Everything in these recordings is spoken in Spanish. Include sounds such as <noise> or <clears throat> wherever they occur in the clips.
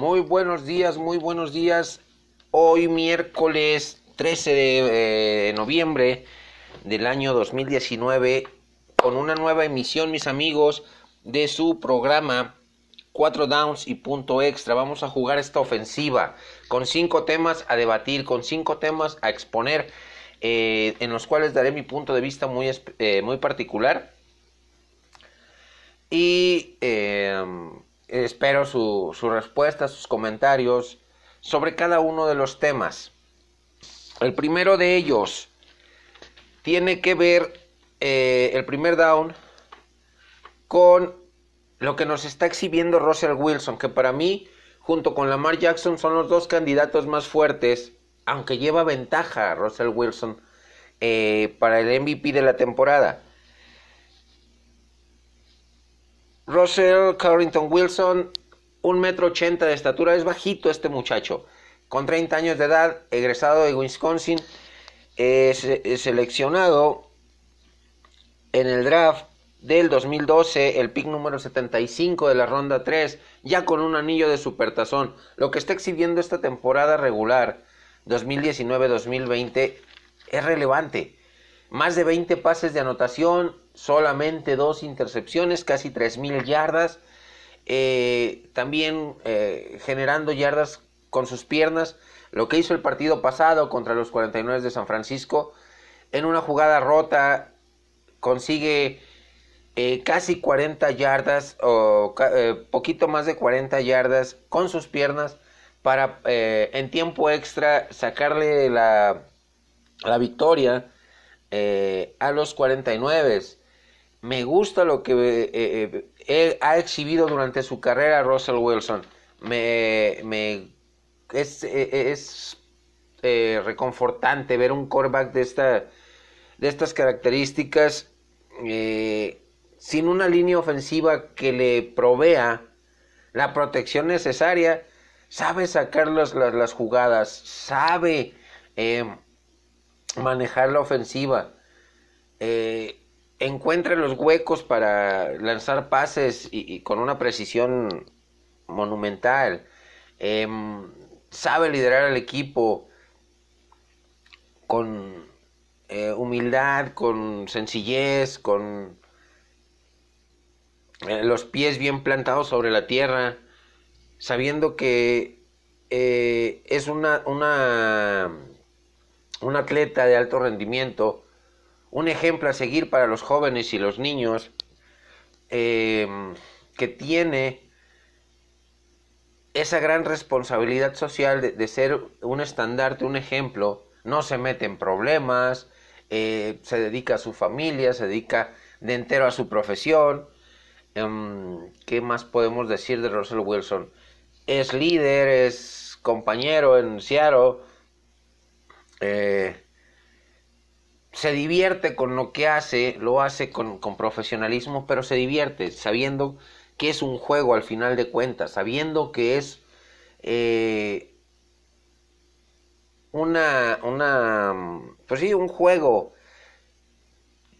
Muy buenos días, muy buenos días. Hoy miércoles 13 de eh, noviembre del año 2019 con una nueva emisión, mis amigos, de su programa 4 downs y punto extra. Vamos a jugar esta ofensiva con cinco temas a debatir, con cinco temas a exponer, eh, en los cuales daré mi punto de vista muy, eh, muy particular. Y espero su, su respuesta, sus comentarios sobre cada uno de los temas. El primero de ellos tiene que ver eh, el primer down con lo que nos está exhibiendo Russell Wilson, que para mí, junto con Lamar Jackson, son los dos candidatos más fuertes, aunque lleva ventaja Russell Wilson eh, para el MVP de la temporada. Russell Carrington Wilson, un metro ochenta de estatura, es bajito este muchacho, con 30 años de edad, egresado de Wisconsin, es, seleccionado en el draft del 2012, el pick número 75 de la ronda 3, ya con un anillo de supertazón. Lo que está exhibiendo esta temporada regular 2019-2020 es relevante. Más de 20 pases de anotación, solamente dos intercepciones, casi 3.000 yardas. Eh, también eh, generando yardas con sus piernas. Lo que hizo el partido pasado contra los 49 de San Francisco. En una jugada rota consigue eh, casi 40 yardas o poquito más de 40 yardas con sus piernas para en tiempo extra sacarle la, la victoria a los 49 me gusta lo que eh, eh, ha exhibido durante su carrera Russell Wilson. Me, me es, eh, es reconfortante ver un quarterback de, esta, de estas características sin una línea ofensiva que le provea la protección necesaria. Sabe sacar las, las, jugadas, sabe manejar la ofensiva. Eh, encuentra los huecos para lanzar pases y, con una precisión monumental. Em, sabe liderar al equipo con eh, humildad, con sencillez, con eh, los pies bien plantados sobre la tierra, sabiendo que es una, una, un atleta de alto rendimiento un ejemplo a seguir para los jóvenes y los niños em, que tiene esa gran responsabilidad social de, ser un estandarte, un ejemplo, no se mete en problemas, eh, se dedica a su familia, se dedica de entero a su profesión. Em, ¿Qué más podemos decir de Russell Wilson? Es líder, es compañero en Seattle. Eh, se divierte con lo que hace, lo hace con, profesionalismo, pero se divierte sabiendo que es un juego al final de cuentas, sabiendo que es eh, una, una, pues sí, un juego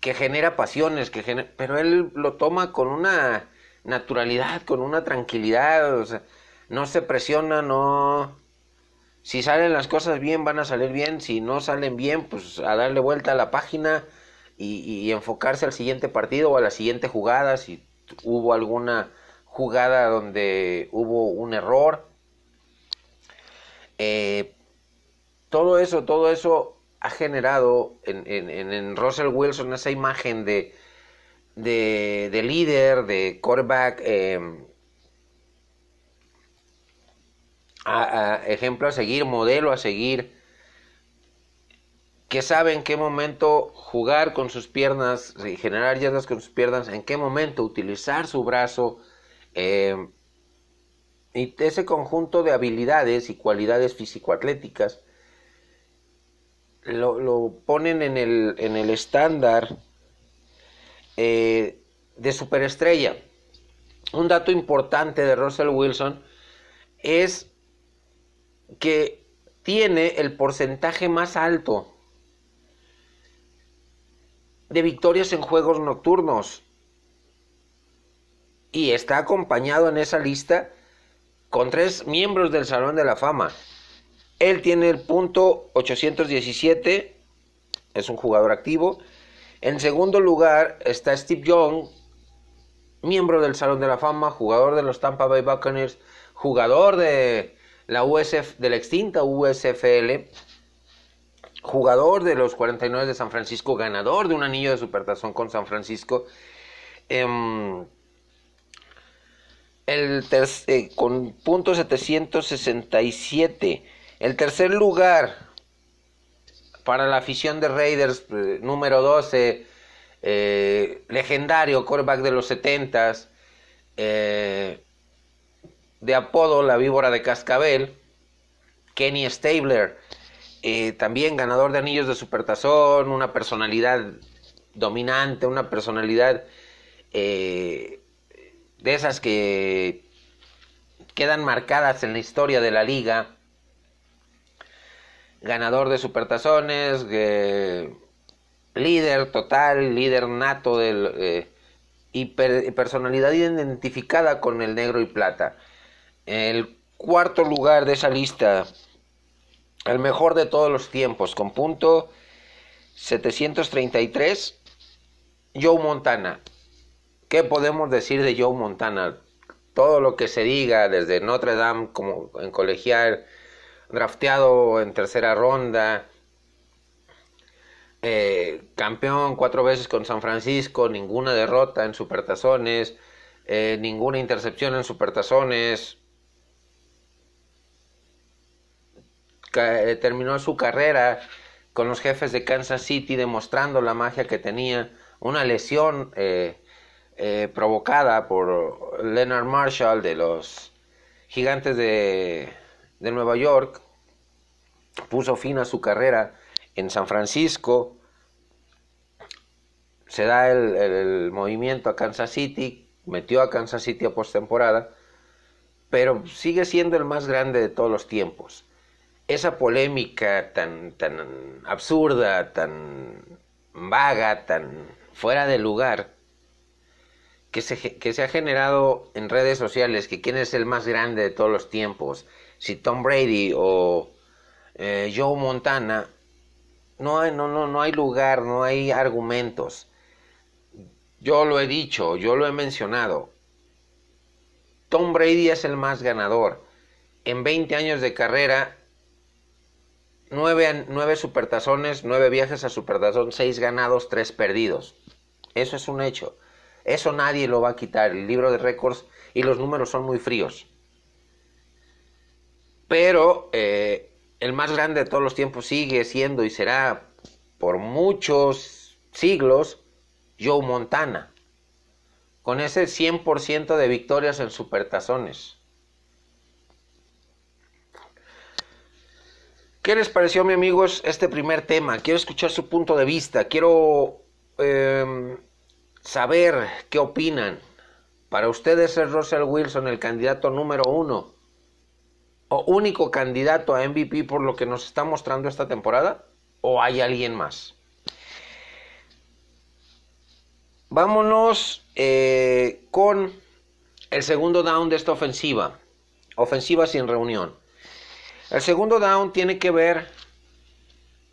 que genera pasiones, que pero él lo toma con una naturalidad, con una tranquilidad, o sea, no se presiona, no, si salen las cosas bien, van a salir bien. Si no salen bien, pues a darle vuelta a la página y, enfocarse al siguiente partido o a la siguiente jugada. Si hubo alguna jugada donde hubo un error. Eh, todo eso, todo eso ha generado en, en, Russell Wilson esa imagen de, de, líder, de quarterback. Eh, ejemplo a seguir, modelo a seguir, que sabe en qué momento jugar con sus piernas, generar yardas con sus piernas, en qué momento utilizar su brazo, eh, y ese conjunto de habilidades y cualidades físico-atléticas lo, ponen en el, en el estándar eh, de superestrella. Un dato importante de Russell Wilson es que tiene el porcentaje más alto de victorias en juegos nocturnos. Y está acompañado en esa lista con tres miembros del Salón de la Fama. Él tiene el punto 817, es un jugador activo. En segundo lugar está Steve Young, miembro del Salón de la Fama, jugador de los Tampa Bay Buccaneers, jugador de la USF, de la extinta USFL, jugador de los 49 de San Francisco, ganador de un anillo de supertazón con San Francisco. Em, el eh, con punto 767. El tercer lugar para la afición de Raiders, eh, número 12, eh, legendario quarterback de los 70 de apodo la víbora de Cascabel, Kenny Stabler, también ganador de anillos de supertazón, una personalidad dominante, una personalidad de esas que quedan marcadas en la historia de la liga. Ganador de supertazones, líder total, líder nato del, eh, y personalidad identificada con el negro y plata. El cuarto lugar de esa lista, el mejor de todos los tiempos, con punto 733, Joe Montana. ¿Qué podemos decir de Joe Montana? Todo lo que se diga desde Notre Dame como en colegial, drafteado en tercera ronda, eh, campeón cuatro veces con San Francisco, ninguna derrota en supertazones, eh, ninguna intercepción en supertazones. Terminó su carrera con los jefes de Kansas City demostrando la magia que tenía, una lesión eh, provocada por Leonard Marshall de los Gigantes de, Nueva York, puso fin a su carrera en San Francisco, se da el, movimiento a Kansas City, metió a Kansas City a postemporada, pero sigue siendo el más grande de todos los tiempos. Esa polémica tan, tan absurda, tan vaga, tan fuera de lugar, que se, que se ha generado en redes sociales, que quién es el más grande de todos los tiempos, si Tom Brady o eh, Joe Montana, no hay, no, no, no hay lugar, no hay argumentos. Yo lo he dicho, yo lo he mencionado. Tom Brady es el más ganador. En 20 años de carrera, 9, 9 supertazones, 9 viajes a supertazón, 6 ganados, 3 perdidos. Eso es un hecho. Eso nadie lo va a quitar. El libro de récords y los números son muy fríos. Pero eh, el más grande de todos los tiempos sigue siendo y será por muchos siglos Joe Montana. Con ese 100% de victorias en supertazones. ¿Qué les pareció, mi amigos, este primer tema? Quiero escuchar su punto de vista. Quiero em, saber qué opinan. ¿Para ustedes es Russell Wilson el candidato número uno o único candidato a MVP por lo que nos está mostrando esta temporada? ¿O hay alguien más? Vámonos eh, con el segundo down de esta ofensiva. Ofensiva sin reunión. El segundo down tiene que ver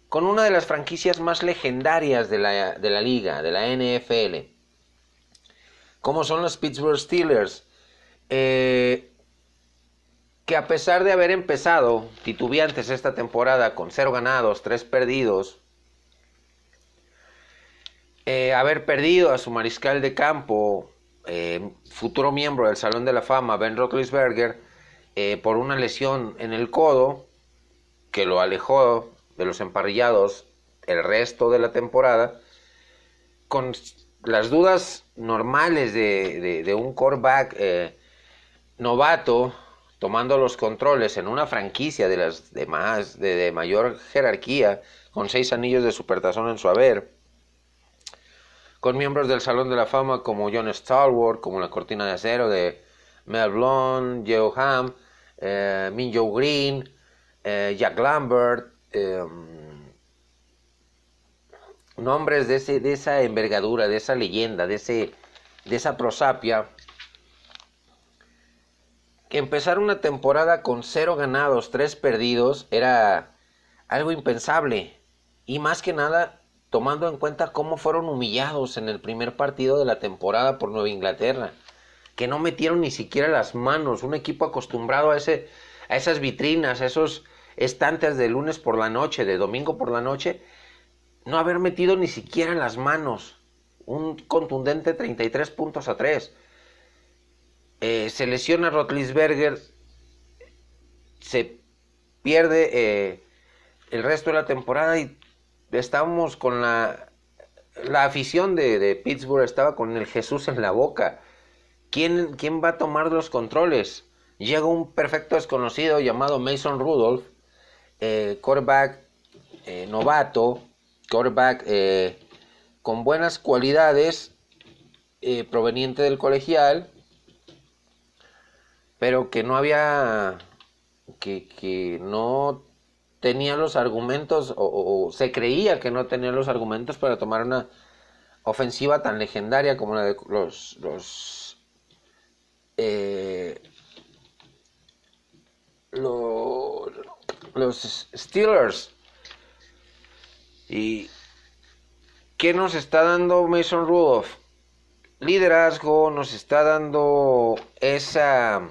con una de las franquicias más legendarias de la, de la liga, de la NFL como son los Pittsburgh Steelers, eh, que a pesar de haber empezado titubeantes esta temporada con cero ganados, tres perdidos, eh, haber perdido a su mariscal de campo, eh, futuro miembro del Salón de la Fama, Ben Roethlisberger, por una lesión en el codo que lo alejó de los emparrillados el resto de la temporada, con las dudas normales de, un coreback eh, novato tomando los controles en una franquicia de las demás, de, mayor jerarquía, con seis anillos de supertazón en su haber, con miembros del Salón de la Fama como John Stallworth, como la Cortina de Acero de Mel Blount, Joe Ham, eh, Green, eh, Jack Lambert, nombres de, ese, de esa envergadura, de esa leyenda, de, ese, de esa prosapia, que empezar una temporada con cero ganados, tres perdidos, era algo impensable. Y más que nada, tomando en cuenta cómo fueron humillados en el primer partido de la temporada por Nueva Inglaterra, que no metieron ni siquiera las manos, un equipo acostumbrado a, ese, a esas vitrinas, a esos estantes de lunes por la noche, de domingo por la noche, no haber metido ni siquiera las manos. Un contundente 33 puntos a 3. Eh, se lesiona Rotlisberger, se pierde eh, el resto de la temporada y estábamos con la, la afición de, de, Pittsburgh, estaba con el Jesús en la boca. ¿Quién, ¿Quién va a tomar los controles? Llega un perfecto desconocido llamado Mason Rudolph, eh, quarterback eh, novato, quarterback con buenas cualidades, proveniente del colegial, pero que no había, que, que no tenía los argumentos, o, se creía que no tenía los argumentos para tomar una ofensiva tan legendaria como la de los, eh, los, Steelers. ¿Y qué nos está dando Mason Rudolph? Liderazgo nos está dando esa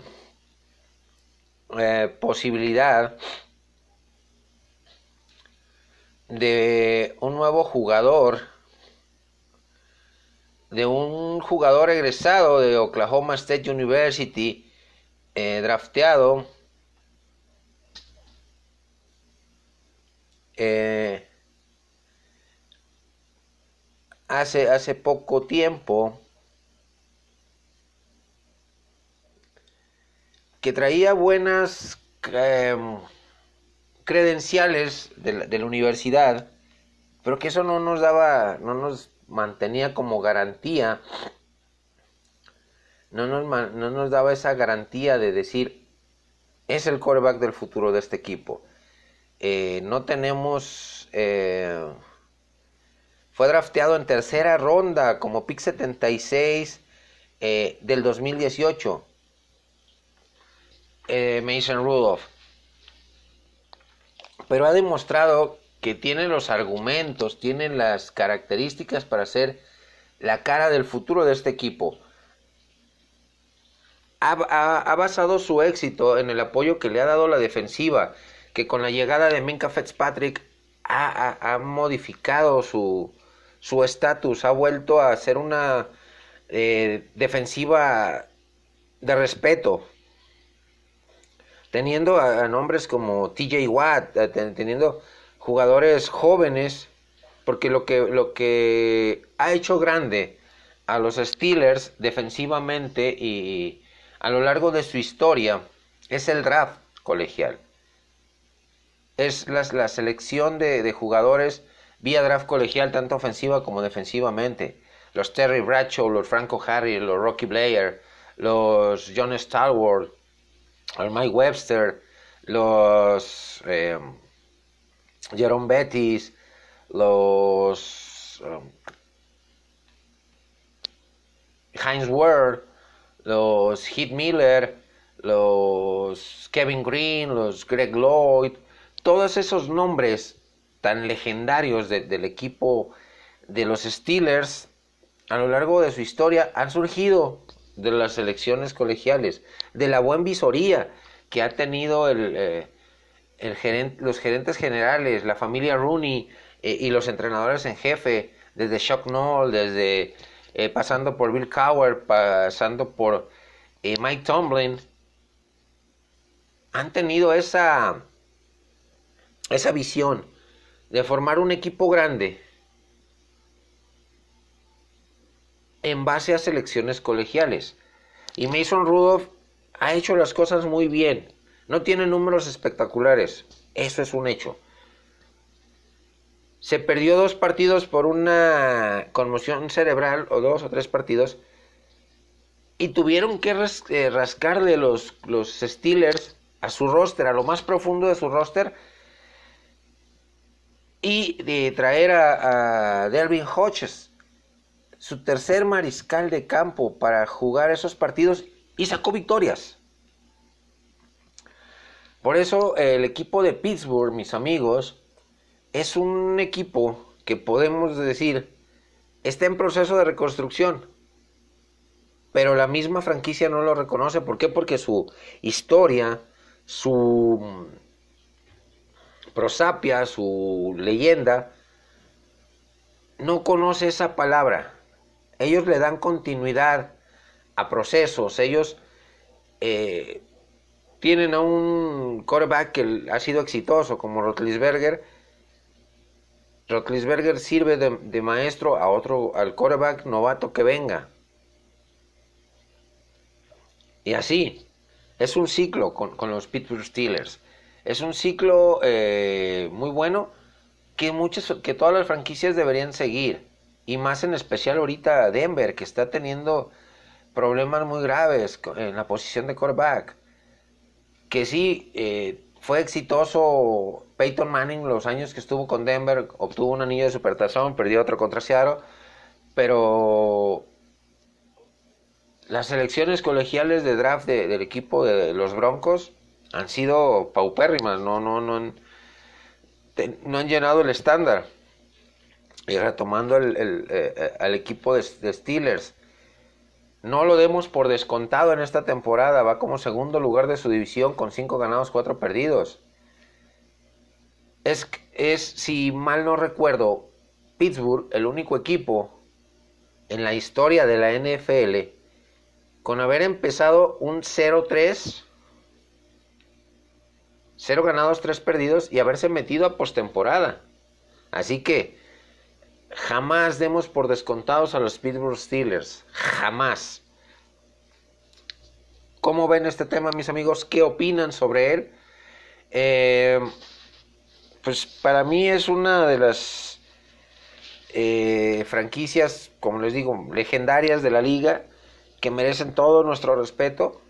eh, posibilidad de un nuevo jugador, de un jugador egresado de Oklahoma State University, eh, drafteado eh, hace, hace poco tiempo que traía buenas em, credenciales de la, universidad, pero que eso no nos daba, no nos mantenía como garantía, no nos, no nos daba esa garantía de decir, es el quarterback del futuro de este equipo. Eh, no tenemos... Eh, fue drafteado en tercera ronda como pick 76 eh, del 2018 eh, Mason Rudolph. Pero ha demostrado que tiene los argumentos, tiene las características para ser la cara del futuro de este equipo. Ha, basado su éxito en el apoyo que le ha dado la defensiva, que con la llegada de Minka Fitzpatrick ha, modificado su estatus, ha vuelto a ser una eh, defensiva de respeto, teniendo a, nombres como TJ Watt, teniendo jugadores jóvenes, porque lo que, lo que ha hecho grande a los Steelers defensivamente y a lo largo de su historia es el draft colegial. Es la, selección de, jugadores vía draft colegial, tanto ofensiva como defensivamente. Los Terry Bradshaw, los Franco Harry, los Rocky Blair, los John Stalwart, Mike Webster, los eh, Jerome Bettis, los um, Heinz Ward, los Heath Miller, los Kevin Green, los Greg Lloyd, todos esos nombres tan legendarios del equipo de los Steelers a lo largo de su historia han surgido de las elecciones colegiales, de la buena visoría que ha tenido el, eh, el los gerentes generales, la familia Rooney eh, y los entrenadores en jefe, desde Chuck Noll, desde eh, pasando por Bill Cowher, pasando por Mike Tomlin, han tenido esa, esa visión de formar un equipo grande en base a selecciones colegiales. Y Mason Rudolph ha hecho las cosas muy bien. No tiene números espectaculares. Eso es un hecho. Se perdió dos partidos por una conmoción cerebral, o dos o tres partidos, y tuvieron que eh, rascarle los, los Steelers a su roster, a lo más profundo de su roster, y de traer a, a Delvin Hodges, su tercer mariscal de campo para jugar esos partidos y sacó victorias. Por eso el equipo de Pittsburgh, mis amigos, es un equipo que podemos decir está en proceso de reconstrucción. Pero la misma franquicia no lo reconoce. ¿Por qué? Porque su historia, su prosapia, su leyenda, no conoce esa palabra. Ellos le dan continuidad a procesos. Ellos eh, tienen a un quarterback que ha sido exitoso, como Rotlisberger. Rotlisberger sirve de, maestro a otro, al quarterback novato que venga. Y así, es un ciclo con, los Pittsburgh Steelers. Es un ciclo eh, muy bueno que, muchas, que todas las franquicias deberían seguir. Y más en especial ahorita Denver, que está teniendo problemas muy graves en la posición de quarterback. Que sí, eh, fue exitoso Peyton Manning los años que estuvo con Denver, obtuvo un anillo de supertazón, perdió otro contra Seattle, pero las elecciones colegiales de draft del equipo de los Broncos han sido paupérrimas, no, no, no, no han llenado el estándar. Y retomando el, el, eh, al equipo de Steelers, no lo demos por descontado en esta temporada. Va como segundo lugar de su división con 5 ganados, 4 perdidos. Es, es, si mal no recuerdo, Pittsburgh, el único equipo en la historia de la NFL con haber empezado un 0-3, 0 ganados, 3 perdidos y haberse metido a postemporada. Así que Jamás demos por descontados a los Pittsburgh Steelers. Jamás. ¿Cómo ven este tema, mis amigos? ¿Qué opinan sobre él? Eh, pues para mí es una de las eh, franquicias, como les digo, legendarias de la liga, que merecen todo nuestro respeto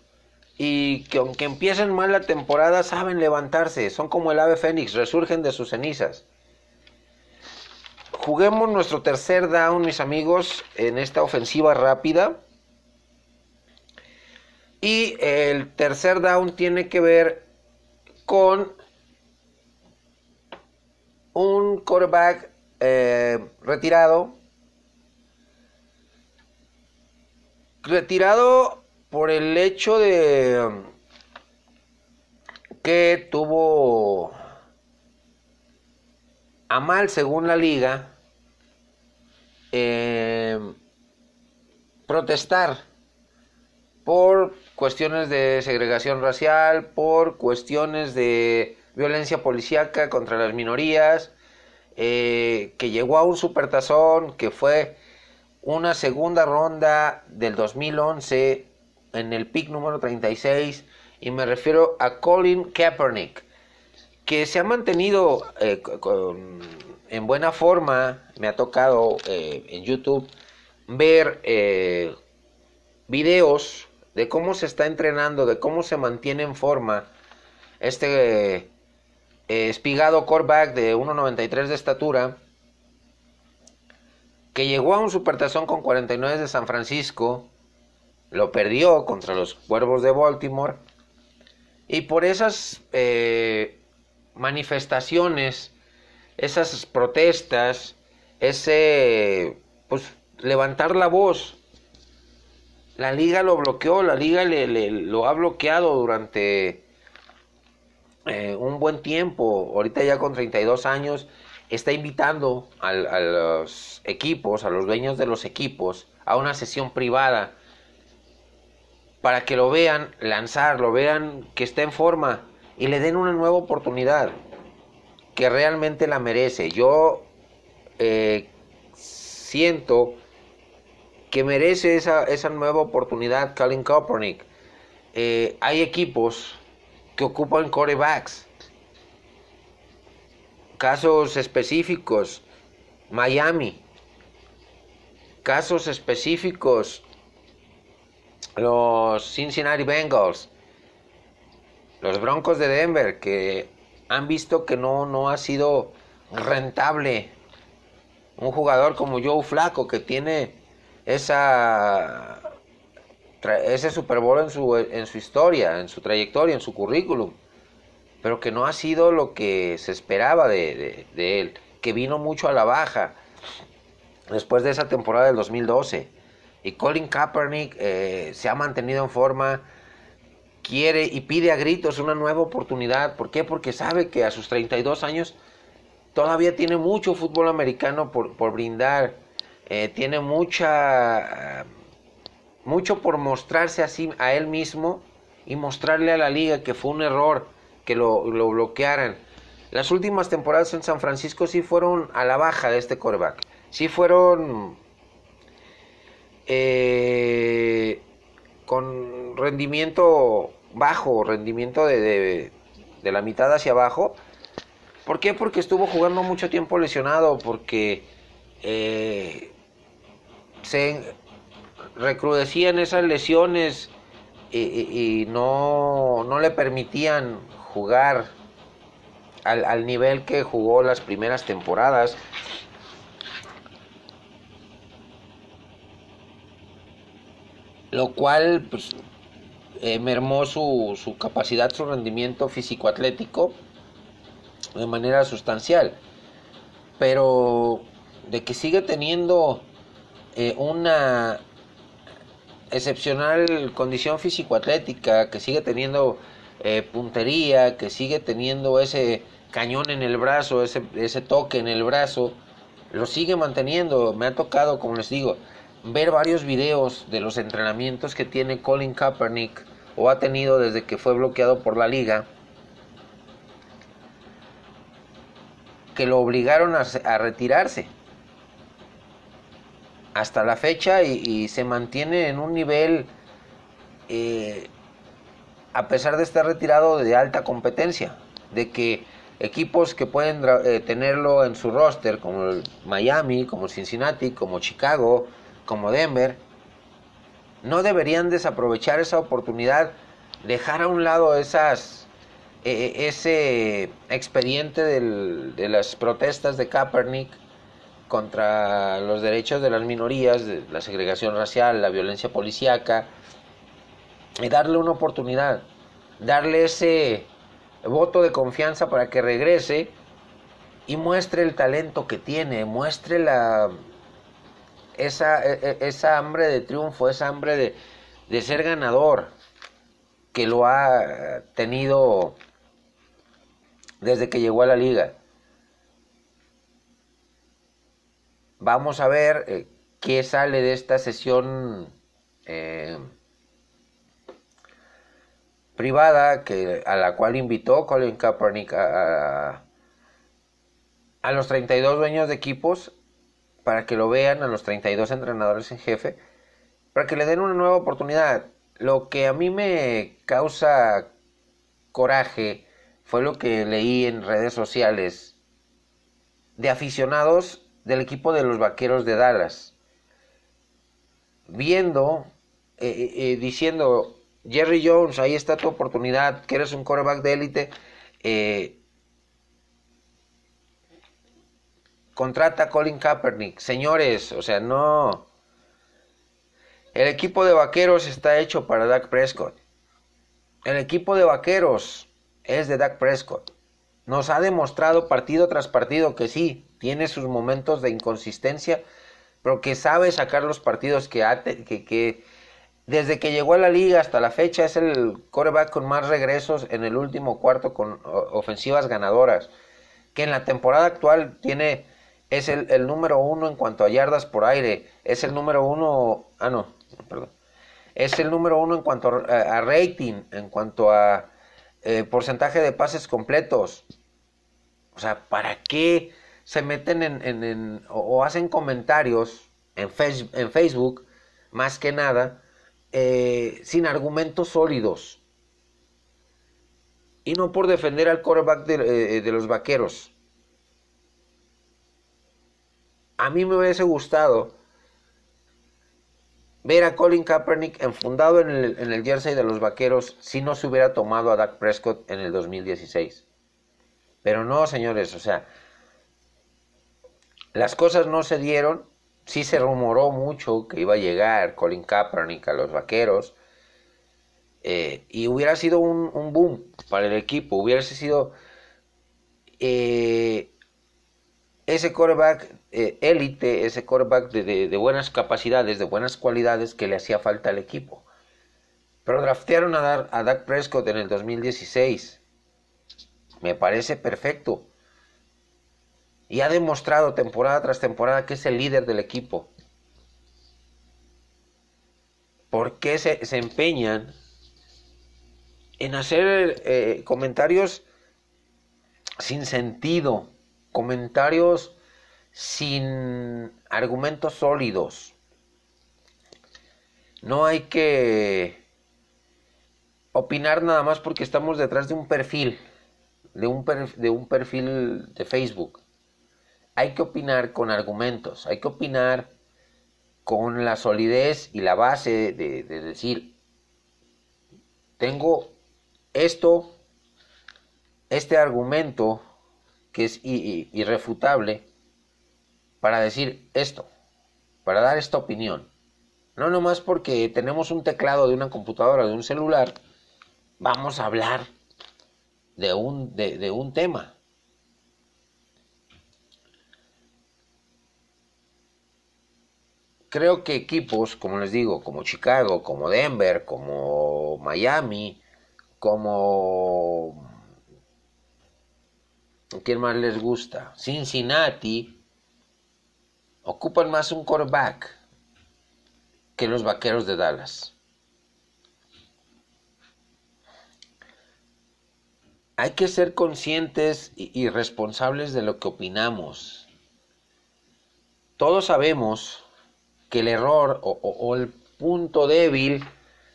y que aunque empiecen mal la temporada, saben levantarse, son como el ave fénix, resurgen de sus cenizas. Juguemos nuestro tercer down, mis amigos, en esta ofensiva rápida. Y el tercer down tiene que ver con un quarterback eh, retirado. Retirado por el hecho de que tuvo a mal según la liga eh, protestar por cuestiones de segregación racial, por cuestiones de violencia policíaca contra las minorías, eh, que llegó a un supertazón, que fue una segunda ronda del 2011 en el pick número 36, y me refiero a Colin Kaepernick, que se ha mantenido eh, con en buena forma me ha tocado eh, en YouTube ver eh, videos de cómo se está entrenando, de cómo se mantiene en forma este eh, espigado coreback de 1.93 de estatura que llegó a un supertazón con 49 de San Francisco, lo perdió contra los Cuervos de Baltimore y por esas manifestaciones esas protestas, ese, pues, levantar la voz. La liga lo bloqueó, la liga le, lo ha bloqueado durante eh, un buen tiempo. Ahorita ya con 32 años está invitando a los equipos, a los dueños de los equipos, a una sesión privada para que lo vean lanzar, lo vean que está en forma y le den una nueva oportunidad que realmente la merece. Yo eh, siento que merece esa, esa nueva oportunidad Colin Kaepernick. Eh, hay equipos que ocupan corebacks. Casos específicos, Miami. Casos específicos, los Cincinnati Bengals. Los Broncos de Denver, que han visto que no, no ha sido rentable un jugador como Joe Flaco que tiene esa ese Super Bowl en su, en su historia, en su trayectoria, en su currículum. pero que no ha sido lo que se esperaba de, él, que vino mucho a la baja después de esa temporada del 2012. Y Colin Kaepernick eh, se ha mantenido en forma, quiere y pide a gritos una nueva oportunidad. ¿Por qué? Porque sabe que a sus 32 años todavía tiene mucho fútbol americano por, por brindar, eh, tiene mucha, mucho por mostrarse así a él mismo y mostrarle a la liga que fue un error que lo, bloquearan. Las últimas temporadas en San Francisco sí fueron a la baja de este coreback. Sí fueron eh, con rendimiento bajo, rendimiento de, de, la mitad hacia abajo. ¿Por qué? Porque estuvo jugando mucho tiempo lesionado, porque eh, se recrudecían esas lesiones y, no, no, le permitían jugar al, al, nivel que jugó las primeras temporadas. Lo cual pues, eh, mermó su, su capacidad, su rendimiento físico-atlético de manera sustancial. Pero de que sigue teniendo eh, una excepcional condición físico-atlética, que sigue teniendo eh, puntería, que sigue teniendo ese cañón en el brazo, ese, ese toque en el brazo, lo sigue manteniendo. Me ha tocado, como les digo, ver varios videos de los entrenamientos que tiene Colin Kaepernick o ha tenido desde que fue bloqueado por la liga, que lo obligaron a, retirarse hasta la fecha y, se mantiene en un nivel, eh, a pesar de estar retirado, de alta competencia, de que equipos que pueden eh, tenerlo en su roster, como Miami, como Cincinnati, como Chicago, como Denver, no deberían desaprovechar esa oportunidad, dejar a un lado esas, e, ese expediente de las protestas de Kaepernick, contra los derechos de las minorías, la segregación racial, la violencia policíaca, y darle una oportunidad, darle ese voto de confianza para que regrese y muestre el talento que tiene, muestre la esa, e, e, esa hambre de triunfo, esa hambre de, de ser ganador que lo ha tenido desde que llegó a la liga. Vamos a ver eh, qué sale de esta sesión eh, privada que, a la cual invitó Colin Kaepernick a, a, los 32 dueños de equipos para que lo vean, a los 32 entrenadores en jefe, para que le den una nueva oportunidad. Lo que a mí me causa coraje fue lo que leí en redes sociales de aficionados del equipo de los Vaqueros de Dallas, viendo, eh, eh, eh, diciendo, Jerry Jones, ahí está tu oportunidad, que eres un quarterback de élite, contrata a Colin Kaepernick. Señores, o sea, no. El equipo de vaqueros está hecho para Dak Prescott. El equipo de vaqueros es de Dak Prescott. Nos ha demostrado partido tras partido que sí, tiene sus momentos de inconsistencia, pero que sabe sacar los partidos que, que, desde que llegó a la liga hasta la fecha es el coreback con más regresos en el último cuarto con ofensivas ganadoras, que en la temporada actual tiene es el, número uno en cuanto a yardas por aire, es el número uno, ah no, perdón, es el número uno en cuanto a, rating, en cuanto a eh, porcentaje de pases completos. O sea, ¿para qué se meten en, o, hacen comentarios en, en, Facebook, más que nada, eh, sin argumentos sólidos. Y no por defender al quarterback de, eh, los vaqueros. A mí me hubiese gustado ver a Colin Kaepernick enfundado en el, en el jersey de los vaqueros si no se hubiera tomado a Dak Prescott en el 2016. Pero no, señores, o sea, las cosas no se dieron, sí se rumoró mucho que iba a llegar Colin Kaepernick a los Vaqueros, Eh, y hubiera sido un, boom para el equipo, hubiera sido eh, ese quarterback eh, élite, ese quarterback de, buenas capacidades, de buenas cualidades que le hacía falta al equipo. Pero draftearon a, Dar, a Dak Prescott en el 2016. Me parece perfecto. Y ha demostrado temporada tras temporada que es el líder del equipo. ¿Por qué se, se empeñan en hacer eh, comentarios sin sentido, comentarios sin argumentos sólidos. No hay que opinar nada más porque estamos detrás de un perfil, de un, perfil de Facebook. Hay que opinar con argumentos, hay que opinar con la solidez y la base de decir, tengo esto, este argumento que es irrefutable para decir esto, para dar esta opinión. No nomás porque tenemos un teclado de una computadora, de un celular, vamos a hablar de un, de un tema. Creo que equipos, como les digo, como Chicago, como Denver, como Miami, como... ¿Quién más les gusta? Cincinnati ocupan más un quarterback que los vaqueros de Dallas. Hay que ser conscientes y, responsables de lo que opinamos. Todos sabemos que el error o el punto débil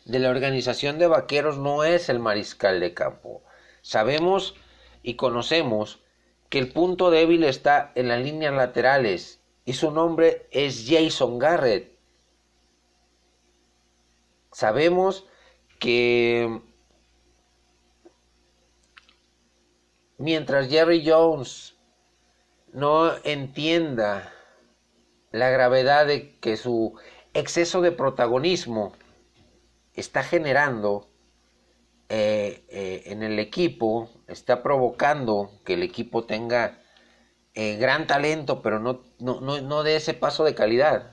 de la organización de vaqueros no es el mariscal de campo. Sabemos y conocemos que el punto débil está en las líneas laterales y su nombre es Jason Garrett. Sabemos que mientras Jerry Jones no entienda la gravedad de que su exceso de protagonismo está generando eh, eh, en el equipo, está provocando que el equipo tenga eh, gran talento, pero no, no, no, de ese paso de calidad.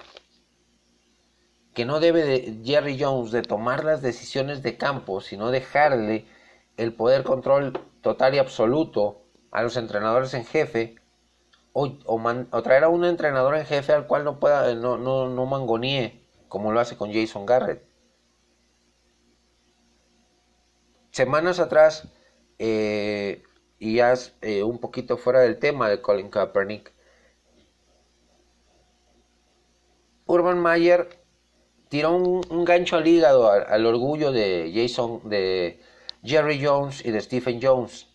Que no debe de Jerry Jones de tomar las decisiones de campo, sino dejarle el poder control total y absoluto a los entrenadores en jefe o, o, traer a un entrenador en jefe al cual no pueda no, no, no mangonee como lo hace con Jason Garrett. Semanas atrás, eh, y ya eh, un poquito fuera del tema de Colin Kaepernick, Urban Mayer tiró un, gancho al hígado al, orgullo de Jason, de Jerry Jones y de Stephen Jones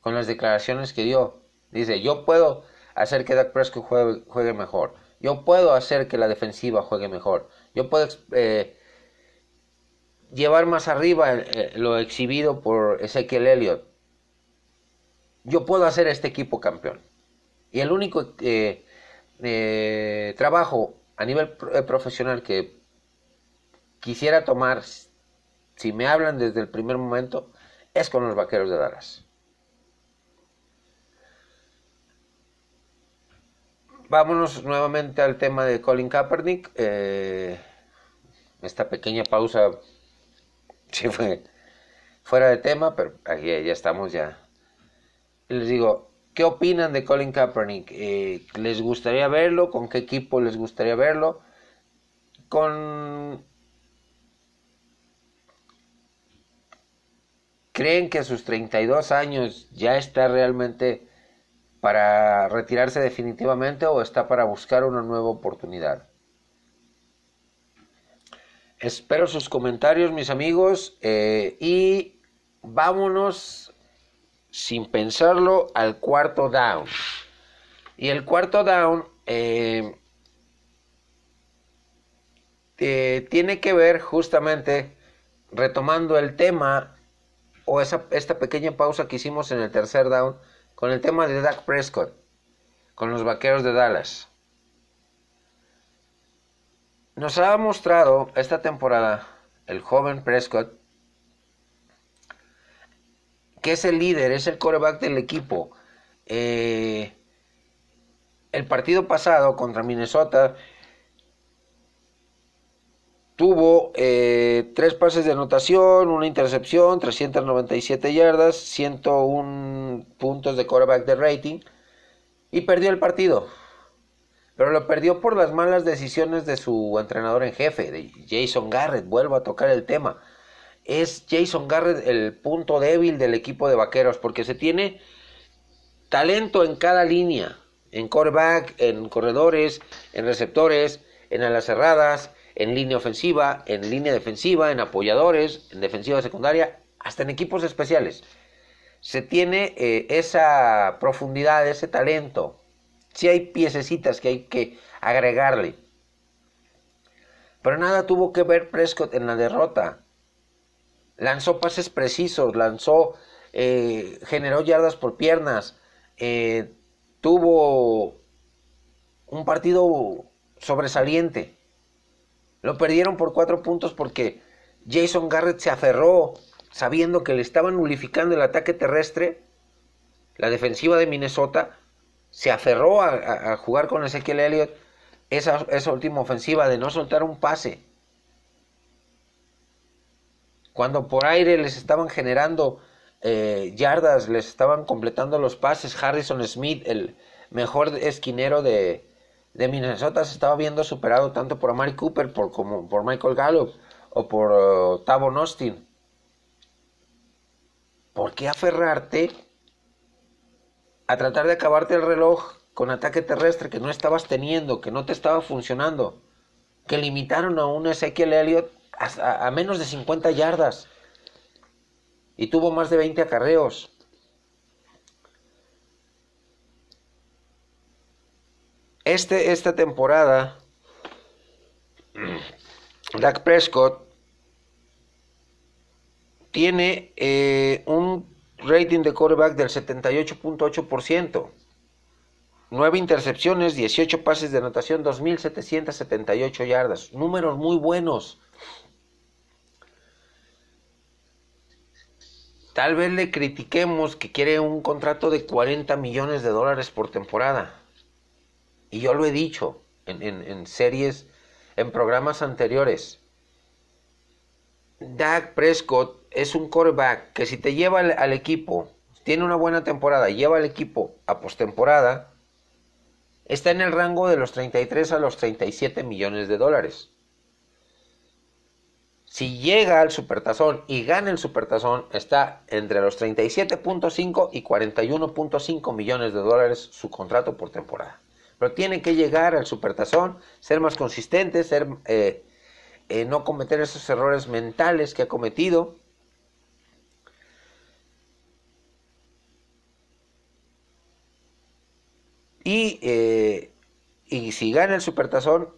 con las declaraciones que dio. Dice, yo puedo hacer que Dak Prescott juegue, mejor. Yo puedo hacer que la defensiva juegue mejor. Yo puedo eh, llevar más arriba eh, lo exhibido por Ezequiel Elliott. Yo puedo hacer este equipo campeón. Y el único eh, eh, trabajo a nivel profesional que quisiera tomar, si me hablan desde el primer momento, es con los Vaqueros de Dallas. Vámonos nuevamente al tema de Colin Kaepernick. esta pequeña pausa <laughs> sí fue fuera de tema, pero aquí ya estamos ya. les digo, ¿qué opinan de Colin Kaepernick? Eh, ¿Les gustaría verlo? ¿Con qué equipo les gustaría verlo? Con... ¿Creen que a sus 32 años ya está realmente para retirarse definitivamente o está para buscar una nueva oportunidad? Espero sus comentarios, mis amigos, eh, y vámonos sin pensarlo al cuarto down. Y el cuarto down eh, eh, tiene que ver justamente retomando el tema o esa, esta pequeña pausa que hicimos en el tercer down con el tema de Dak Prescott, con los Vaqueros de Dallas. Nos ha mostrado esta temporada el joven Prescott, que es el líder, es el coreback del equipo. Eh, el partido pasado contra Minnesota tuvo eh, tres pases de anotación, una intercepción, 397 yardas, 101 puntos de coreback de rating y perdió el partido. Pero lo perdió por las malas decisiones de su entrenador en jefe, de Jason Garrett. Vuelvo a tocar el tema. Es Jason Garrett el punto débil del equipo de vaqueros porque se tiene talento en cada línea, en coreback, en corredores, en receptores, en alas cerradas, en línea ofensiva, en línea defensiva, en apoyadores, en defensiva secundaria, hasta en equipos especiales. Se tiene eh, esa profundidad, ese talento. Si hay piececitas que hay que agregarle. Pero nada tuvo que ver Prescott en la derrota. Lanzó pases precisos, lanzó, eh, generó yardas por piernas, eh, tuvo un partido sobresaliente. Lo perdieron por cuatro puntos porque Jason Garrett se aferró sabiendo que le estaban nulificando el ataque terrestre. La defensiva de Minnesota se aferró a, jugar con Ezequiel Elliott esa, última ofensiva de no soltar un pase. Cuando por aire les estaban generando eh, yardas, les estaban completando los pases. Harrison Smith, el mejor esquinero de, de Minnesota se estaba viendo superado tanto por Amari Cooper por, como por Michael Gallup o por uh, Tavon Austin. ¿Por qué aferrarte a tratar de acabarte el reloj con ataque terrestre que no estabas teniendo, que no te estaba funcionando, que limitaron a un Ezekiel Elliott a, a menos de 50 yardas y tuvo más de 20 acarreos? Este, esta temporada, <clears throat> Dak Prescott tiene eh, un rating de quarterback del 78.8%. 9 intercepciones, 18 pases de anotación, 2.778 yardas. Números muy buenos. Tal vez le critiquemos que quiere un contrato de 40 millones de dólares por temporada. Y yo lo he dicho en, series, en programas anteriores. Dak Prescott es un quarterback que si te lleva al, equipo, tiene una buena temporada, lleva al equipo a postemporada, está en el rango de los 33 a los 37 millones de dólares. Si llega al supertazón y gana el supertazón, está entre los 37.5 y 41.5 millones de dólares su contrato por temporada pero tiene que llegar al supertazón, ser más consistente, ser, eh, eh, no cometer esos errores mentales que ha cometido. Y, eh, y si gana el supertazón,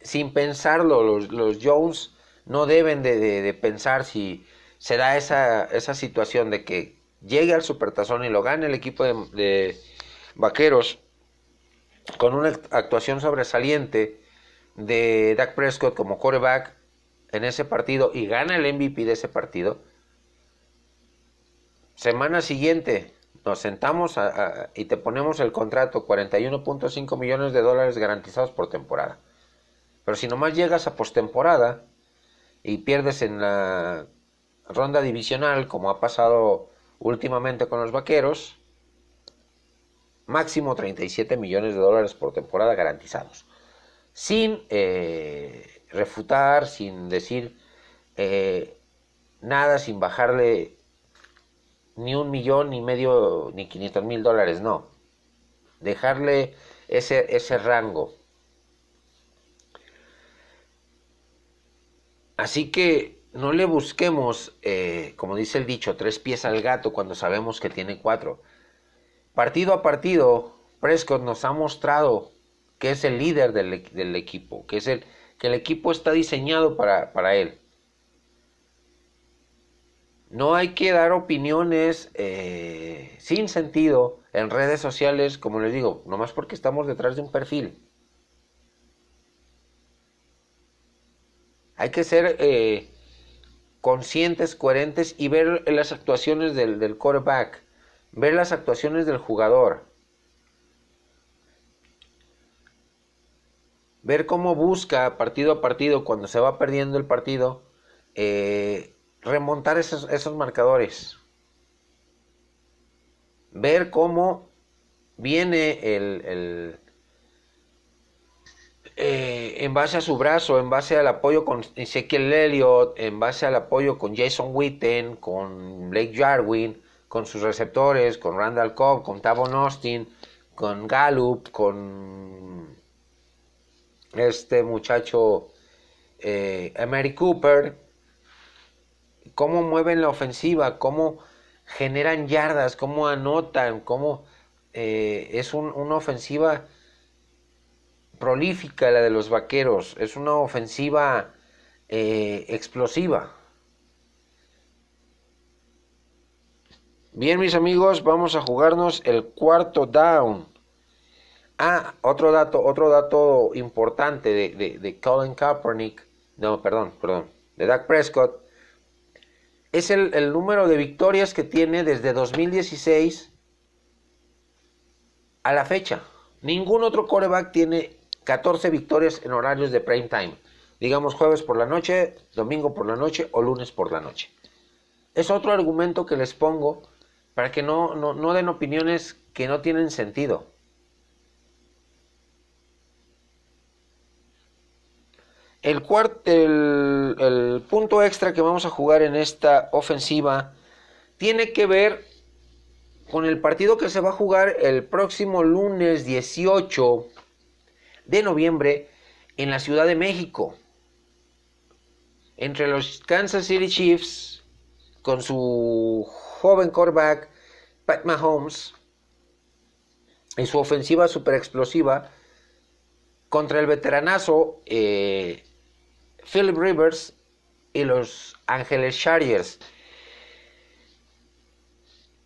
sin pensarlo, los, Jones no deben de, pensar si se da esa, esa situación de que llegue al supertazón y lo gane el equipo de, de vaqueros con una actuación sobresaliente de Dak Prescott como quarterback en ese partido y gana el MVP de ese partido, semana siguiente nos sentamos y te ponemos el contrato 41.5 millones de dólares garantizados por temporada. Pero si nomás llegas a postemporada y pierdes en la ronda divisional, como ha pasado últimamente con los vaqueros, máximo 37 millones de dólares por temporada garantizados. Sin eh, refutar, sin decir eh, nada, sin bajarle ni un millón, ni medio, ni 500 mil dólares, no. Dejarle ese, ese rango. Así que no le busquemos, eh, como dice el dicho, tres pies al gato cuando sabemos que tiene cuatro. Partido a partido, Prescott nos ha mostrado que es el líder del, equipo, que, es el, que el equipo está diseñado para, para él. No hay que dar opiniones eh, sin sentido en redes sociales, como les digo, nomás porque estamos detrás de un perfil. Hay que ser eh, conscientes, coherentes y ver las actuaciones del, del quarterback, ver las actuaciones del jugador. Ver cómo busca partido a partido cuando se va perdiendo el partido, eh, remontar esos, esos marcadores. Ver cómo viene el, eh, en base a su brazo, en base al apoyo con Ezekiel Elliott, en base al apoyo con Jason Witten, con Blake Jarwin, con sus receptores, con Randall Cobb, con Tavon Austin, con Gallup, con este muchacho eh, Emery Cooper, cómo mueven la ofensiva, cómo generan yardas, cómo anotan, cómo eh, es una ofensiva prolífica la de los vaqueros, es una ofensiva eh, explosiva. Bien, mis amigos, vamos a jugarnos el cuarto down. Ah, otro dato, otro dato importante de, de, Colin Kaepernick, no, perdón, perdón, de Dak Prescott, es el, número de victorias que tiene desde 2016 a la fecha. Ningún otro coreback tiene 14 victorias en horarios de prime time. Digamos jueves por la noche, domingo por la noche o lunes por la noche. Es otro argumento que les pongo para que no, no, den opiniones que no tienen sentido. El, el, el, punto extra que vamos a jugar en esta ofensiva tiene que ver con el partido que se va a jugar el próximo lunes 18 de noviembre en la Ciudad de México. Entre los Kansas City Chiefs, con su joven quarterback Pat Mahomes, y su ofensiva super explosiva, contra el veteranazo eh, Philip Rivers y los Ángeles Chargers.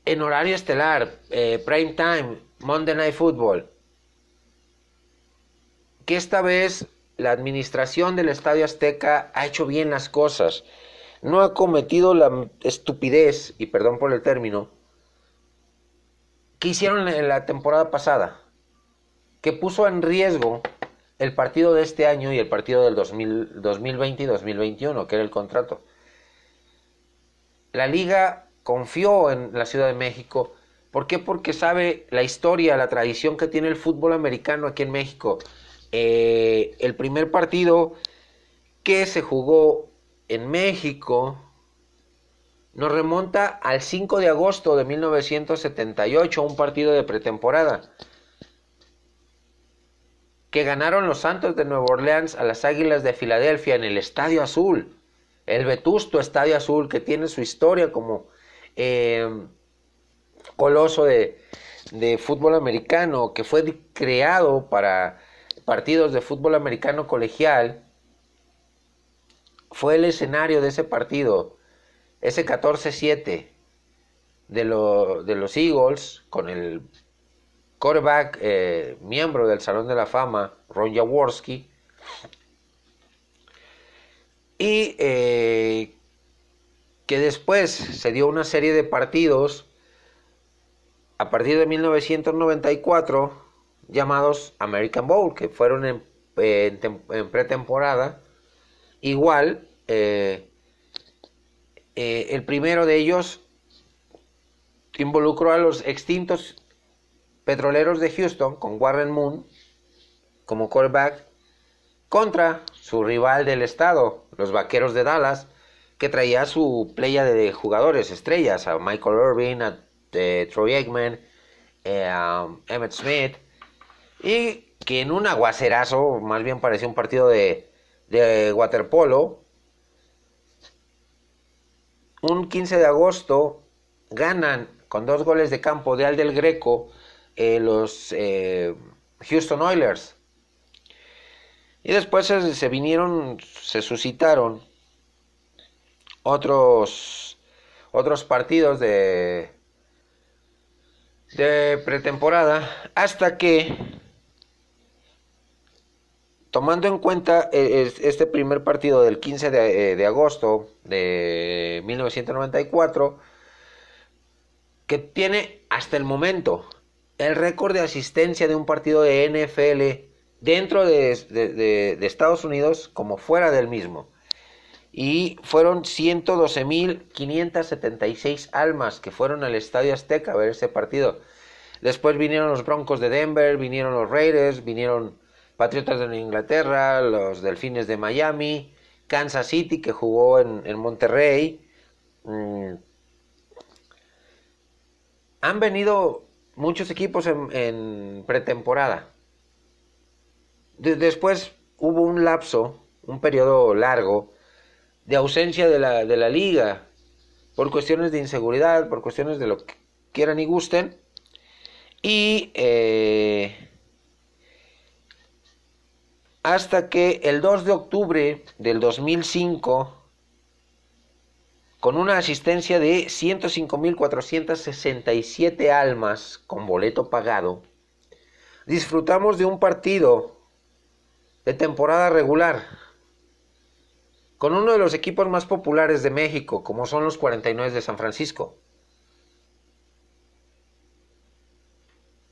En horario estelar, eh, prime time, Monday Night Football que esta vez la administración del Estadio Azteca ha hecho bien las cosas. No ha cometido la estupidez, y perdón por el término, que hicieron en la temporada pasada, que puso en riesgo el partido de este año y el partido del 2020 y 2021, que era el contrato. La liga confió en la Ciudad de México. ¿Por qué? Porque sabe la historia, la tradición que tiene el fútbol americano aquí en México. Eh, el primer partido que se jugó en México nos remonta al 5 de agosto de 1978, un partido de pretemporada, que ganaron los Santos de Nueva Orleans a las Águilas de Filadelfia en el Estadio Azul, el vetusto Estadio Azul, que tiene su historia como eh, coloso de fútbol americano, que fue creado para partidos de fútbol americano colegial, fue el escenario de ese partido, ese 14-7 de, de, los Eagles, con el quarterback eh, miembro del Salón de la Fama, Ron Jaworski, y eh, que después se dio una serie de partidos a partir de 1994 llamados American Bowl, que fueron en, pretemporada. Igual, eh, el primero de ellos involucró a los extintos petroleros de Houston con Warren Moon como quarterback contra su rival del estado, los Vaqueros de Dallas, que traía su playa de jugadores estrellas, a Michael Irvin, a eh, Troy Aikman, a Emmett Smith, y que en un aguacerazo, más bien parecía un partido de, de waterpolo, un 15 de agosto ganan con dos goles de campo de Al del Greco eh, los eh, Houston Oilers. Y después se, vinieron, se suscitaron otros, otros partidos de, de pretemporada hasta que tomando en cuenta eh, este primer partido del 15 de, de agosto de 1994, que tiene hasta el momento el récord de asistencia de un partido de NFL dentro de, Estados Unidos como fuera del mismo. Y fueron 112.576 almas que fueron al Estadio Azteca a ver ese partido. Después vinieron los Broncos de Denver, vinieron los Raiders, vinieron Patriotas de Inglaterra, los Delfines de Miami, Kansas City que jugó en, Monterrey. Mm. Han venido muchos equipos en, pretemporada. después hubo un lapso, un periodo largo, de ausencia de la, de la liga, por cuestiones de inseguridad, por cuestiones de lo que quieran y gusten. Y eh, hasta que el 2 de octubre del 2005 con una asistencia de 105.467 almas con boleto pagado, disfrutamos de un partido de temporada regular con uno de los equipos más populares de México, como son los 49 de San Francisco,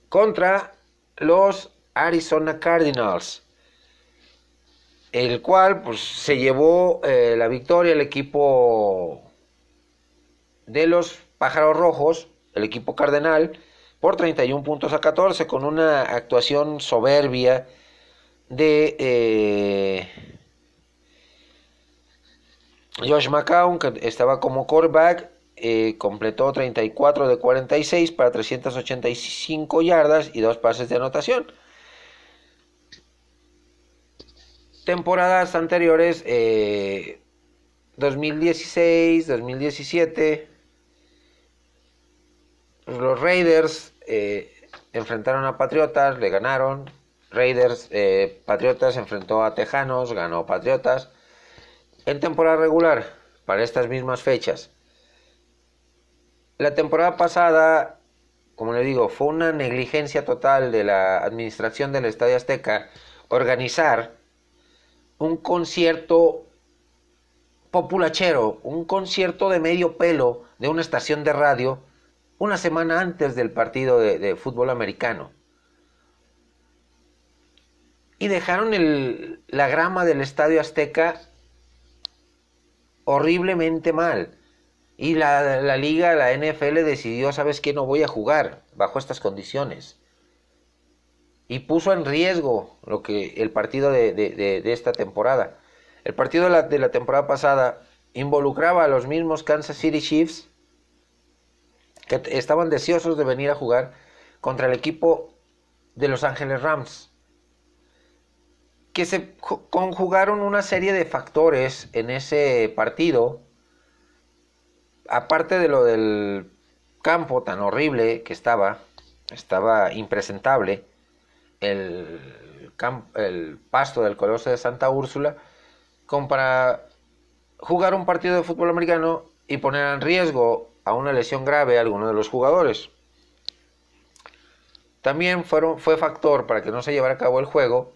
contra los Arizona Cardinals, el cual pues, se llevó eh, la victoria el equipo de los Pájaros Rojos, el equipo cardenal, por 31 puntos a 14, con una actuación soberbia de eh, Josh McCown, que estaba como quarterback, eh, completó 34 de 46 para 385 yardas y dos pases de anotación. Temporadas anteriores, 2016, eh, 2017, los Raiders eh, enfrentaron a Patriotas, le ganaron. Raiders, eh, Patriotas enfrentó a Tejanos, ganó Patriotas. En temporada regular, para estas mismas fechas. La temporada pasada, como le digo, fue una negligencia total de la administración del Estadio Azteca organizar un concierto populachero, un concierto de medio pelo de una estación de radio una semana antes del partido de, fútbol americano. Y dejaron la grama del Estadio Azteca horriblemente mal. Y la, liga, la NFL decidió, ¿sabes qué? No voy a jugar bajo estas condiciones. Y puso en riesgo lo que el partido de, esta temporada. El partido de la temporada pasada involucraba a los mismos Kansas City Chiefs que estaban deseosos de venir a jugar contra el equipo de Los Ángeles Rams, que se conjugaron una serie de factores en ese partido, aparte de lo del campo tan horrible que estaba, estaba impresentable, el, el pasto del Coloso de Santa Úrsula, como para jugar un partido de fútbol americano y poner en riesgo a una lesión grave a alguno de los jugadores. También fueron, fue factor para que no se llevara a cabo el juego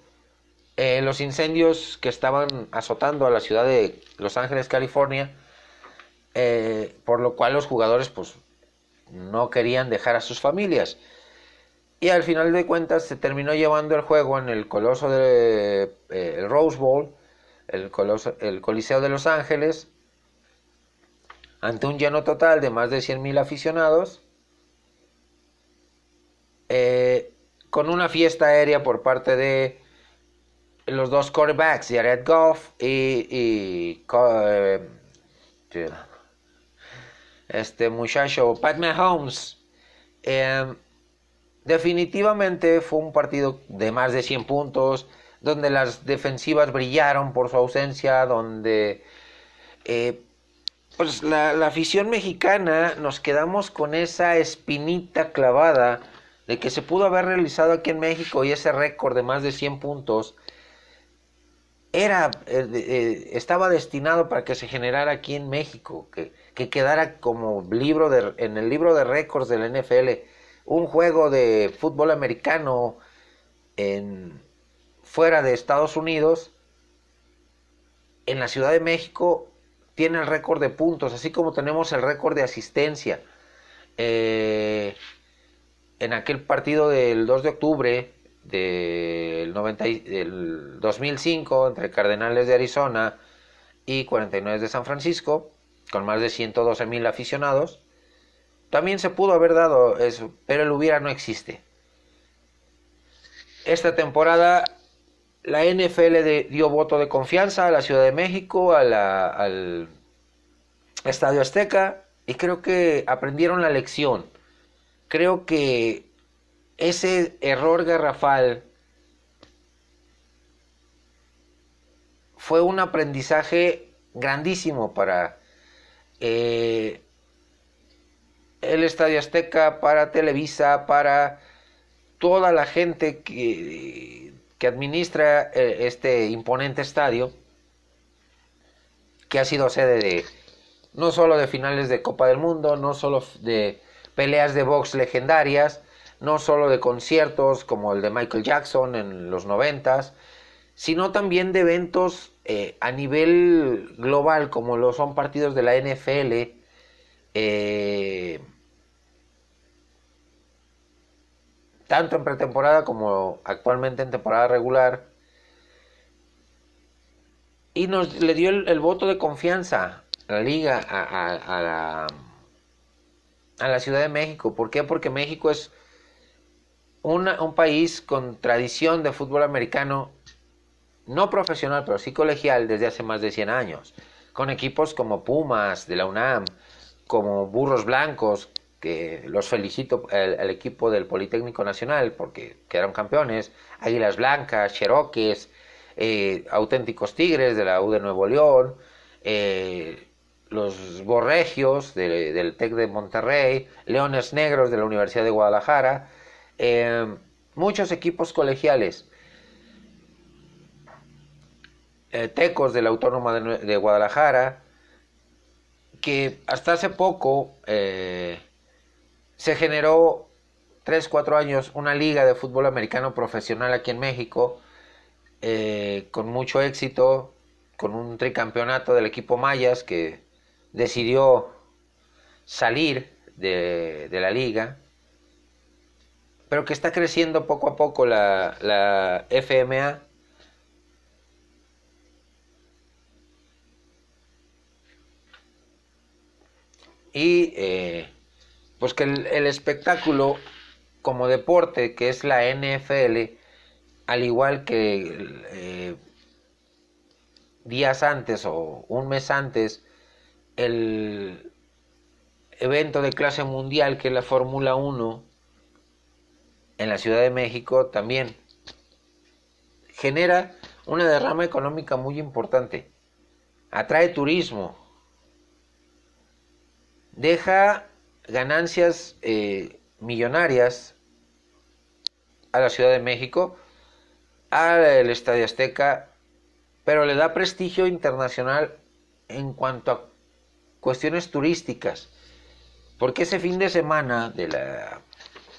eh, los incendios que estaban azotando a la ciudad de Los Ángeles, California, eh, por lo cual los jugadores pues no querían dejar a sus familias. Y al final de cuentas se terminó llevando el juego en el coloso de eh, Rose Bowl, el, el Coliseo de Los Ángeles, ante un lleno total de más de 100.000 aficionados, eh, con una fiesta aérea por parte de los dos quarterbacks, Jared Goff y, eh, este muchacho Pat Mahomes. Em, definitivamente fue un partido de más de 100 puntos, donde las defensivas brillaron por su ausencia, donde eh, pues la, afición mexicana nos quedamos con esa espinita clavada de que se pudo haber realizado aquí en México y ese récord de más de 100 puntos era eh, eh, estaba destinado para que se generara aquí en México, que, que quedara como libro de, en el libro de récords del NFL un juego de fútbol americano en fuera de Estados Unidos, en la Ciudad de México tiene el récord de puntos, así como tenemos el récord de asistencia. Eh, en aquel partido del 2 de octubre del, 90, del 2005 entre Cardenales de Arizona y 49 de San Francisco, con más de 112 mil aficionados, también se pudo haber dado eso, pero el hubiera no existe. Esta temporada la NFL dio voto de confianza a la Ciudad de México, al Estadio Azteca, y creo que aprendieron la lección. Creo que ese error garrafal fue un aprendizaje grandísimo para eh, el Estadio Azteca, para Televisa, para toda la gente que, que administra eh, este imponente estadio, que ha sido sede de no solo de finales de Copa del Mundo, no solo de peleas de box legendarias, no solo de conciertos como el de Michael Jackson en los noventas, sino también de eventos eh, a nivel global como lo son partidos de la NFL, eh, tanto en pretemporada como actualmente en temporada regular, y nos le dio el voto de confianza la liga a, la, a la Ciudad de México. ¿Por qué? Porque México es un país con tradición de fútbol americano, no profesional, pero sí colegial desde hace más de 100 años, con equipos como Pumas de la UNAM, como Burros Blancos, que los felicito el, equipo del Politécnico Nacional porque quedaron campeones, Águilas Blancas, Cheroques, eh, auténticos Tigres de la U de Nuevo León, eh, los Borregios del TEC de Monterrey, Leones Negros de la Universidad de Guadalajara, eh, muchos equipos colegiales, Tecos de la Autónoma de, Guadalajara, que hasta hace poco se generó 3, 4 años una liga de fútbol americano profesional aquí en México, con mucho éxito, con un tricampeonato del equipo Mayas que decidió salir de, la liga, pero que está creciendo poco a poco la, la FMA. Y eh, pues que el, espectáculo como deporte, que es la NFL, al igual que eh, días antes o un mes antes el evento de clase mundial que es la Fórmula 1 en la Ciudad de México también genera una derrama económica muy importante. Atrae turismo. Deja ganancias eh, millonarias a la Ciudad de México, al Estadio Azteca, pero le da prestigio internacional en cuanto a cuestiones turísticas. Porque ese fin de semana de la,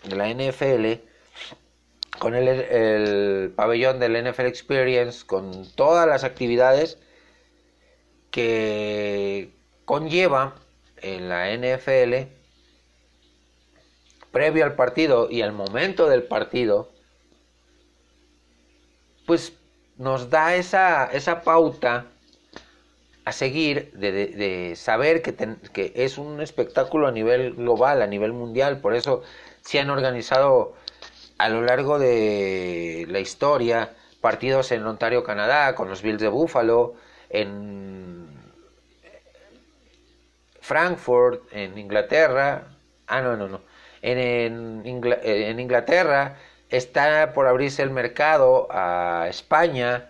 de la NFL, con el, el pabellón del NFL Experience, con todas las actividades que conlleva en la NFL, previo al partido y al momento del partido, pues nos da esa, esa pauta a seguir, de, saber que, que, es un espectáculo a nivel global, a nivel mundial, por eso se han organizado a lo largo de la historia partidos en Ontario, Canadá, con los Bills de Buffalo, en Frankfurt, en Inglaterra, ah, no, no, no, en, Inglaterra está por abrirse el mercado a España,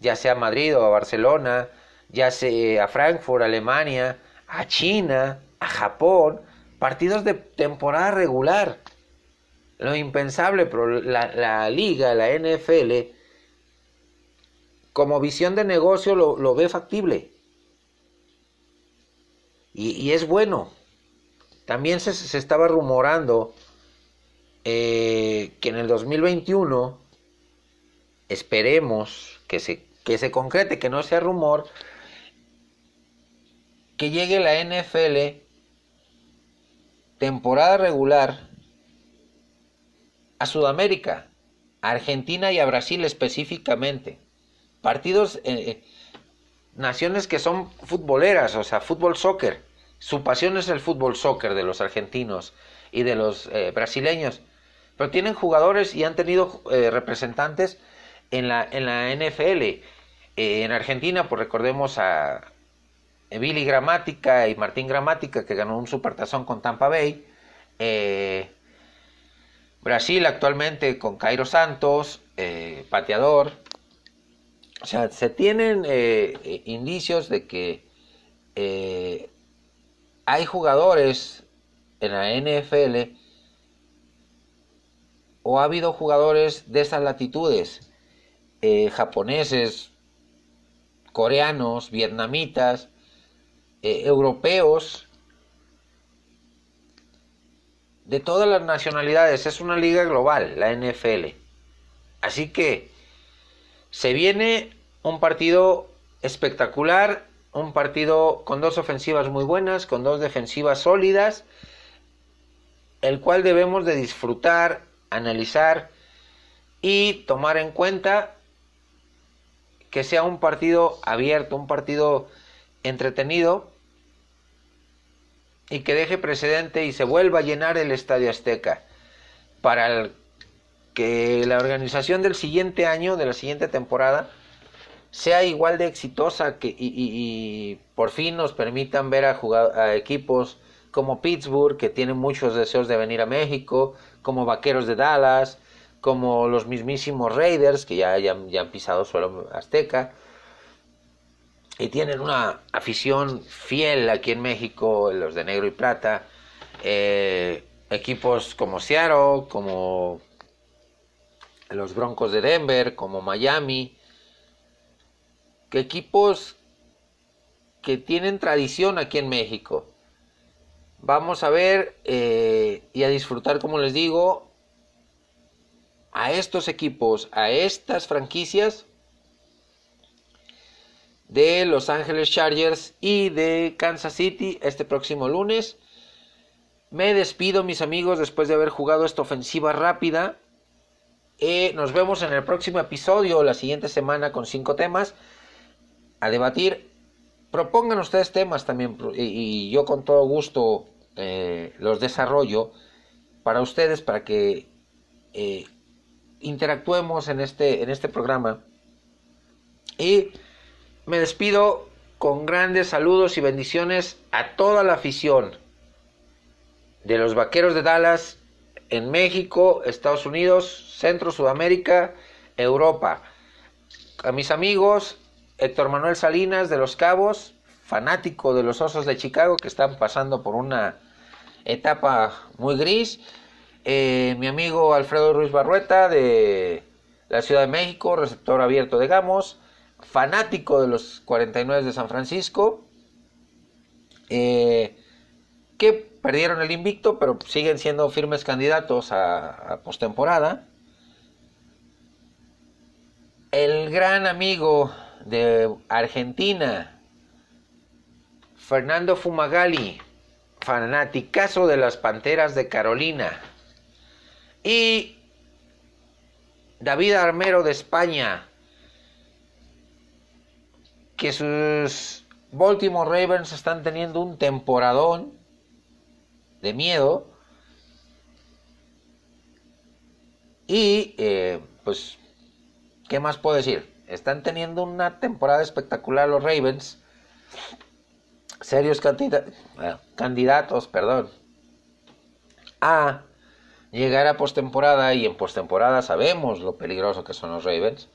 ya sea a Madrid o a Barcelona, ya sea a Frankfurt, Alemania, a China, a Japón, partidos de temporada regular. Lo impensable, pero la, liga, la NFL, como visión de negocio lo, ve factible. Y, es bueno. También se, estaba rumorando eh, que en el 2021 esperemos que se, que se concrete, que no sea rumor, que llegue la NFL temporada regular a Sudamérica, a Argentina y a Brasil específicamente. Partidos, eh, naciones que son futboleras, o sea, fútbol soccer. Su pasión es el fútbol soccer de los argentinos y de los eh, brasileños. Pero tienen jugadores y han tenido eh, representantes en la, en la NFL. en Argentina, pues recordemos a, Billy Gramática y Martín Gramática, que ganó un supertazón con Tampa Bay. Eh, Brasil actualmente con Cairo Santos, eh, pateador. O sea, se tienen eh, indicios de que hay jugadores en la NFL o ha habido jugadores de esas latitudes, japoneses, coreanos, vietnamitas, eh, europeos de todas las nacionalidades. Es una liga global, la NFL. Así que se viene un partido espectacular, un partido con dos ofensivas muy buenas, con dos defensivas sólidas, el cual debemos de disfrutar, analizar y tomar en cuenta que sea un partido abierto, un partido entretenido y que deje precedente y se vuelva a llenar el Estadio Azteca. Para que la organización del siguiente año, de la siguiente temporada, sea igual de exitosa que, y, por fin nos permitan ver a, equipos como Pittsburgh, que tienen muchos deseos de venir a México, como Vaqueros de Dallas, como los mismísimos Raiders, que ya, ya, ya han pisado suelo azteca, y tienen una afición fiel aquí en México, los de negro y plata, eh, equipos como Seattle, como los Broncos de Denver, como Miami, que equipos que tienen tradición aquí en México. Vamos a ver eh, y a disfrutar, como les digo, a estos equipos, a estas franquicias de Los Ángeles Chargers y de Kansas City este próximo lunes. Me despido mis amigos después de haber jugado esta ofensiva rápida. Eh, nos vemos en el próximo episodio la siguiente semana con cinco temas a debatir. Propongan ustedes temas también y, yo con todo gusto eh, los desarrollo para ustedes para que eh, interactuemos en este, en este programa. Y me despido con grandes saludos y bendiciones a toda la afición de los Vaqueros de Dallas en México, Estados Unidos, Centro, Sudamérica, Europa. A mis amigos, Héctor Manuel Salinas de Los Cabos, fanático de los Osos de Chicago que están pasando por una etapa muy gris. Eh, mi amigo Alfredo Ruiz Barrueta de la Ciudad de México, receptor abierto de Gamos fanático de los 49 de San Francisco, eh, que perdieron el invicto, pero siguen siendo firmes candidatos a, postemporada. El gran amigo de Argentina, Fernando Fumagalli, fanaticazo de las Panteras de Carolina. Y David Armero de España, que sus Baltimore Ravens están teniendo un temporadón de miedo. Y eh, pues, ¿qué más puedo decir? Están teniendo una temporada espectacular los Ravens. Serios candidatos, perdón, a llegar a postemporada y en postemporada sabemos lo peligroso que son los Ravens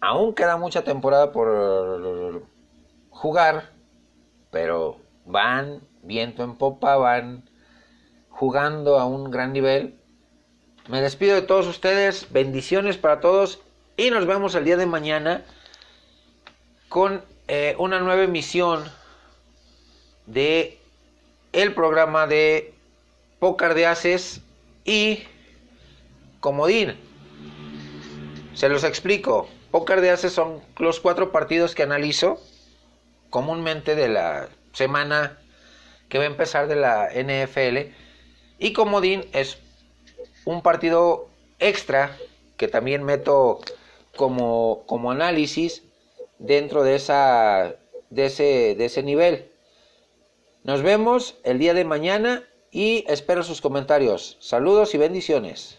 aún queda mucha temporada por jugar, pero van viento en popa, van jugando a un gran nivel. Me despido de todos ustedes, bendiciones para todos y nos vemos el día de mañana con eh, una nueva emisión de el programa de Pócar de Haces y Comodín. Se los explico. Póker de Ases son los cuatro partidos que analizo comúnmente de la semana que va a empezar de la NFL. Y Comodín es un partido extra que también meto como, como análisis dentro de, esa, de, ese, de ese nivel. Nos vemos el día de mañana y espero sus comentarios. Saludos y bendiciones.